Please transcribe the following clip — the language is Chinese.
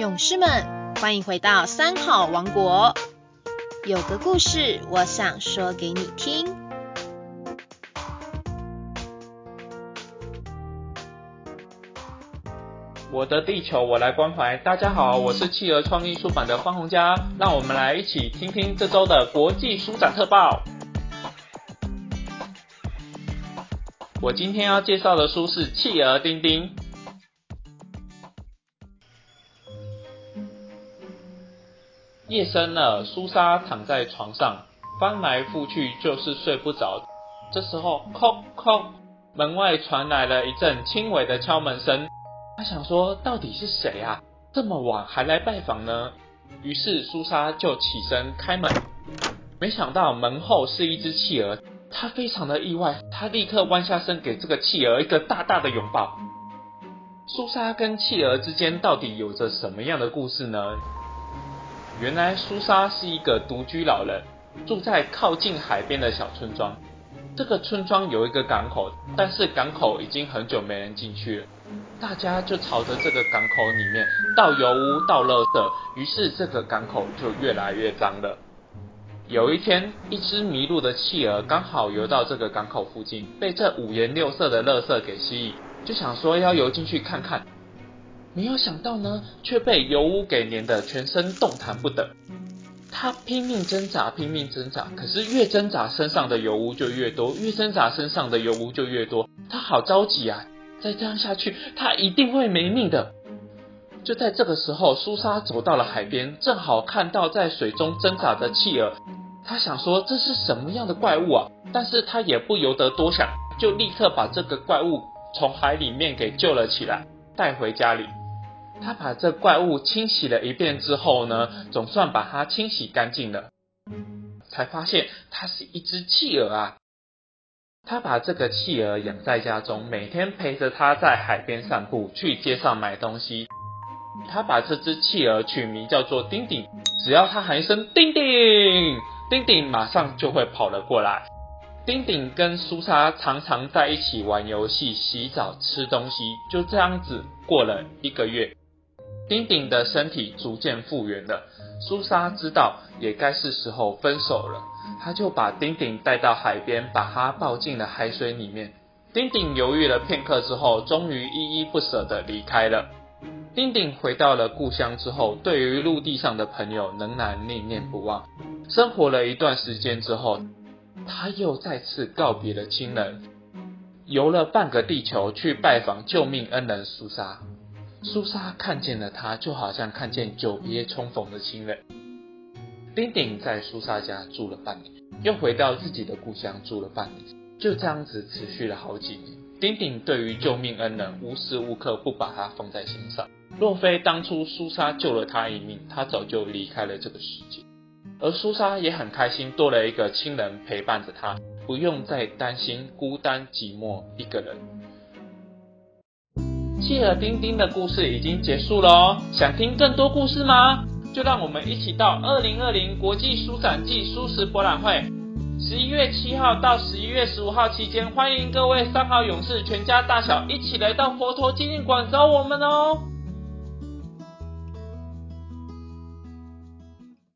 勇士们，欢迎回到三好王国。有个故事，我想说给你听。我的地球，我来关怀。大家好，我是企鹅创意出版的方红佳，让我们来一起听听这周的国际书展特报。我今天要介绍的书是《企鹅丁丁》。夜深了，苏莎躺在床上，翻来覆去就是睡不着。这时候，叩叩，门外传来了一阵轻微的敲门声。他想说，到底是谁啊？这么晚还来拜访呢？于是苏莎就起身开门，没想到门后是一只企鹅。他非常的意外，他立刻弯下身给这个企鹅一个大大的拥抱。苏莎跟企鹅之间到底有着什么样的故事呢？原来苏莎是一个独居老人，住在靠近海边的小村庄。这个村庄有一个港口，但是港口已经很久没人进去了，大家就朝着这个港口里面倒油污、倒垃圾，于是这个港口就越来越脏了。有一天，一只迷路的企鹅刚好游到这个港口附近，被这五颜六色的垃圾给吸引，就想说要游进去看看。没有想到呢，却被油污给粘得全身动弹不得。他拼命挣扎，拼命挣扎，可是越挣扎身上的油污就越多，越挣扎身上的油污就越多。他好着急啊！再这样下去，他一定会没命的。就在这个时候，苏莎走到了海边，正好看到在水中挣扎的企鹅。他想说这是什么样的怪物啊？但是他也不由得多想，就立刻把这个怪物从海里面给救了起来，带回家里。他把这怪物清洗了一遍之后呢，总算把它清洗干净了，才发现它是一只企鹅啊。他把这个企鹅养在家中，每天陪着它在海边散步，去街上买东西。他把这只企鹅取名叫做丁丁，只要他喊一声丁丁，丁丁马上就会跑了过来。丁丁跟苏莎常常在一起玩游戏、洗澡、吃东西，就这样子过了一个月。丁丁的身体逐渐复原了，苏莎知道也该是时候分手了，她就把丁丁带到海边，把他抱进了海水里面。丁丁犹豫了片刻之后，终于依依不舍地离开了。丁丁回到了故乡之后，对于陆地上的朋友仍然念念不忘。生活了一段时间之后，他又再次告别了亲人，游了半个地球去拜访救命恩人苏莎。苏莎看见了他，就好像看见久别重逢的亲人。丁丁在苏莎家住了半年，又回到自己的故乡住了半年，就这样子持续了好几年。丁丁对于救命恩人无时无刻不把他放在心上。若非当初苏莎救了他一命，他早就离开了这个世界。而苏莎也很开心，多了一个亲人陪伴着他，不用再担心孤单寂寞一个人。企鹅丁丁的故事已经结束了哦，想听更多故事吗？就让我们一起到二零二零国际书展暨书食博览会，十一月七号到十一月十五号期间，欢迎各位三好勇士全家大小一起来到佛陀纪念馆找我们哦。